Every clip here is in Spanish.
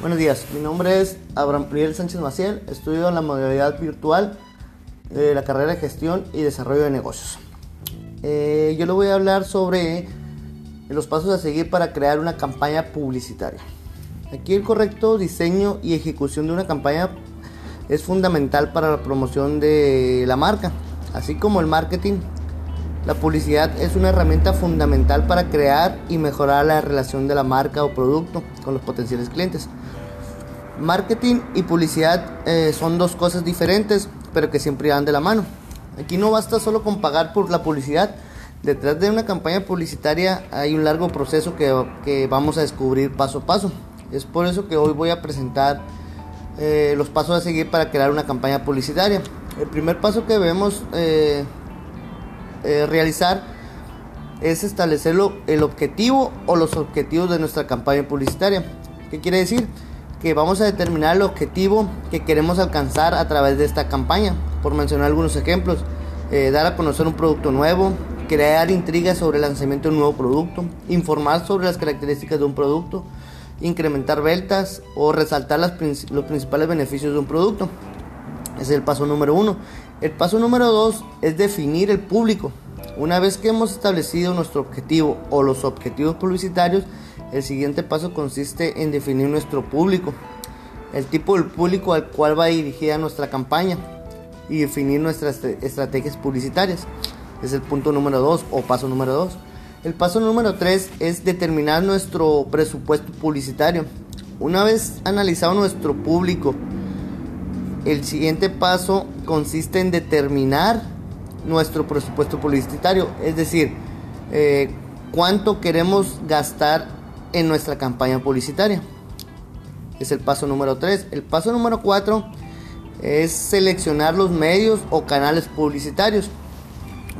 Buenos días, mi nombre es Abraham Priel Sánchez Maciel, estudio en la modalidad virtual de la carrera de gestión y desarrollo de negocios. Eh, yo le voy a hablar sobre los pasos a seguir para crear una campaña publicitaria. Aquí el correcto diseño y ejecución de una campaña es fundamental para la promoción de la marca, así como el marketing la publicidad es una herramienta fundamental para crear y mejorar la relación de la marca o producto con los potenciales clientes. Marketing y publicidad eh, son dos cosas diferentes, pero que siempre van de la mano. Aquí no basta solo con pagar por la publicidad. Detrás de una campaña publicitaria hay un largo proceso que, vamos a descubrir paso a paso. Es por eso que hoy voy a presentar eh, los pasos a seguir para crear una campaña publicitaria. El primer paso que debemos eh, realizar es establecer el objetivo o los objetivos de nuestra campaña publicitaria. ¿Qué quiere decir? Que vamos a determinar el objetivo que queremos alcanzar a través de esta campaña. Por mencionar algunos ejemplos, eh, dar a conocer un producto nuevo, crear intrigas sobre el lanzamiento de un nuevo producto, informar sobre las características de un producto, incrementar ventas o resaltar los principales beneficios de un producto. Ese es el paso número uno. El paso número dos es definir el público. Una vez que hemos establecido nuestro objetivo o los objetivos publicitarios, el siguiente paso consiste en definir nuestro público, el tipo del público al cual va dirigida nuestra campaña y definir nuestras estrategias publicitarias. Es el punto número dos o paso número dos. El paso número tres es determinar nuestro presupuesto publicitario. Una vez analizado nuestro público, el siguiente paso consiste en determinar nuestro presupuesto publicitario, es decir, eh, cuánto queremos gastar en nuestra campaña publicitaria. Es el paso número 3. El paso número 4 es seleccionar los medios o canales publicitarios.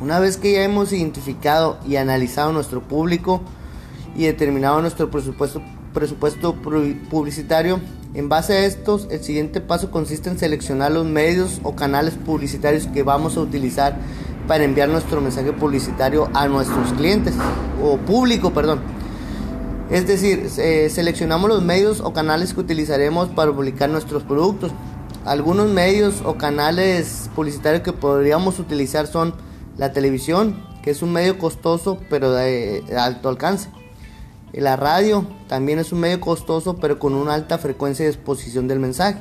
Una vez que ya hemos identificado y analizado nuestro público y determinado nuestro presupuesto, presupuesto publicitario, en base a estos, el siguiente paso consiste en seleccionar los medios o canales publicitarios que vamos a utilizar para enviar nuestro mensaje publicitario a nuestros clientes o público, perdón. Es decir, seleccionamos los medios o canales que utilizaremos para publicar nuestros productos. Algunos medios o canales publicitarios que podríamos utilizar son la televisión, que es un medio costoso pero de alto alcance la radio también es un medio costoso pero con una alta frecuencia de exposición del mensaje.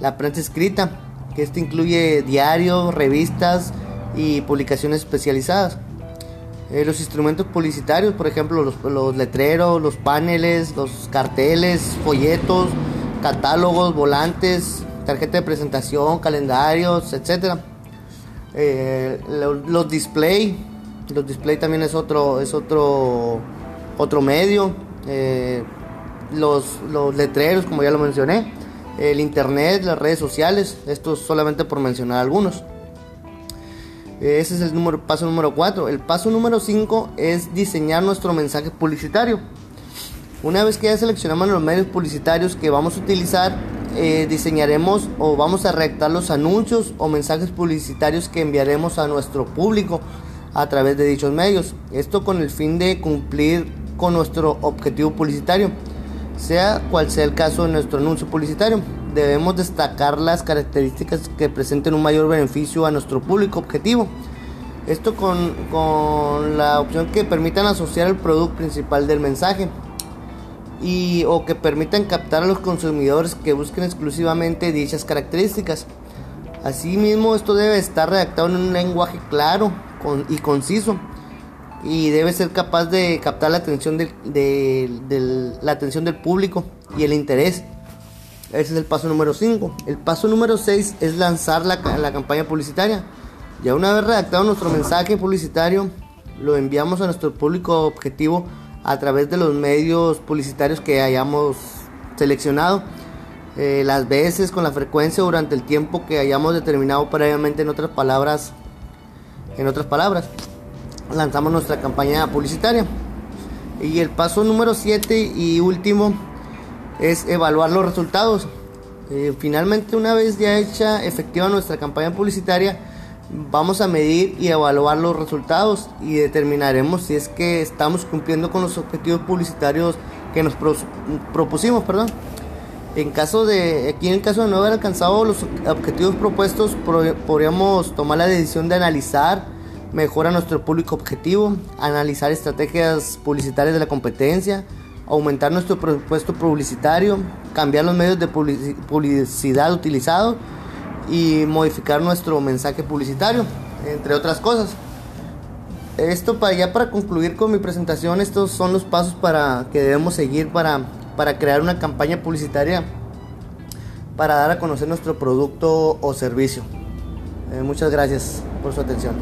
La prensa escrita, que esto incluye diarios, revistas y publicaciones especializadas. Eh, los instrumentos publicitarios, por ejemplo, los, letreros, los paneles, los carteles, folletos, catálogos, volantes, tarjeta de presentación, calendarios, etc. Eh, los, los display, los display también es otro, es otro otro medio, eh, los, letreros, como ya lo mencioné, el internet, las redes sociales, esto solamente por mencionar algunos. Ese es el número, paso número 4. El paso número 5 es diseñar nuestro mensaje publicitario. Una vez que ya seleccionamos los medios publicitarios que vamos a utilizar, eh, diseñaremos o vamos a redactar los anuncios o mensajes publicitarios que enviaremos a nuestro público a través de dichos medios. Esto con el fin de cumplir con nuestro objetivo publicitario. Sea cual sea el caso de nuestro anuncio publicitario, debemos destacar las características que presenten un mayor beneficio a nuestro público objetivo. Esto con, con la opción que permitan asociar el producto principal del mensaje y o que permitan captar a los consumidores que busquen exclusivamente dichas características. Asimismo, esto debe estar redactado en un lenguaje claro y conciso y debe ser capaz de captar la atención del, la atención del público y el interés. Ese es el paso número 5. El paso número 6 es lanzar la, la campaña publicitaria. Ya una vez redactado nuestro mensaje publicitario, lo enviamos a nuestro público objetivo a través de los medios publicitarios que hayamos seleccionado. Eh, las veces, con la frecuencia, durante el tiempo que hayamos determinado previamente en otras palabras. En otras palabras lanzamos nuestra campaña publicitaria. Y el paso número 7 y último es evaluar los resultados. Eh, finalmente, una vez ya hecha efectiva nuestra campaña publicitaria, vamos a medir y evaluar los resultados y determinaremos si es que estamos cumpliendo con los objetivos publicitarios que nos propusimos. Perdón. En caso de, aquí en caso de no haber alcanzado los objetivos propuestos, podríamos tomar la decisión de analizar mejor a nuestro público objetivo, analizar estrategias publicitarias de la competencia, aumentar nuestro presupuesto publicitario, cambiar los medios de publicidad utilizados y modificar nuestro mensaje publicitario, entre otras cosas. Esto para ya para concluir con mi presentación, estos son los pasos para que debemos seguir para para crear una campaña publicitaria para dar a conocer nuestro producto o servicio. Eh, muchas gracias por su atención.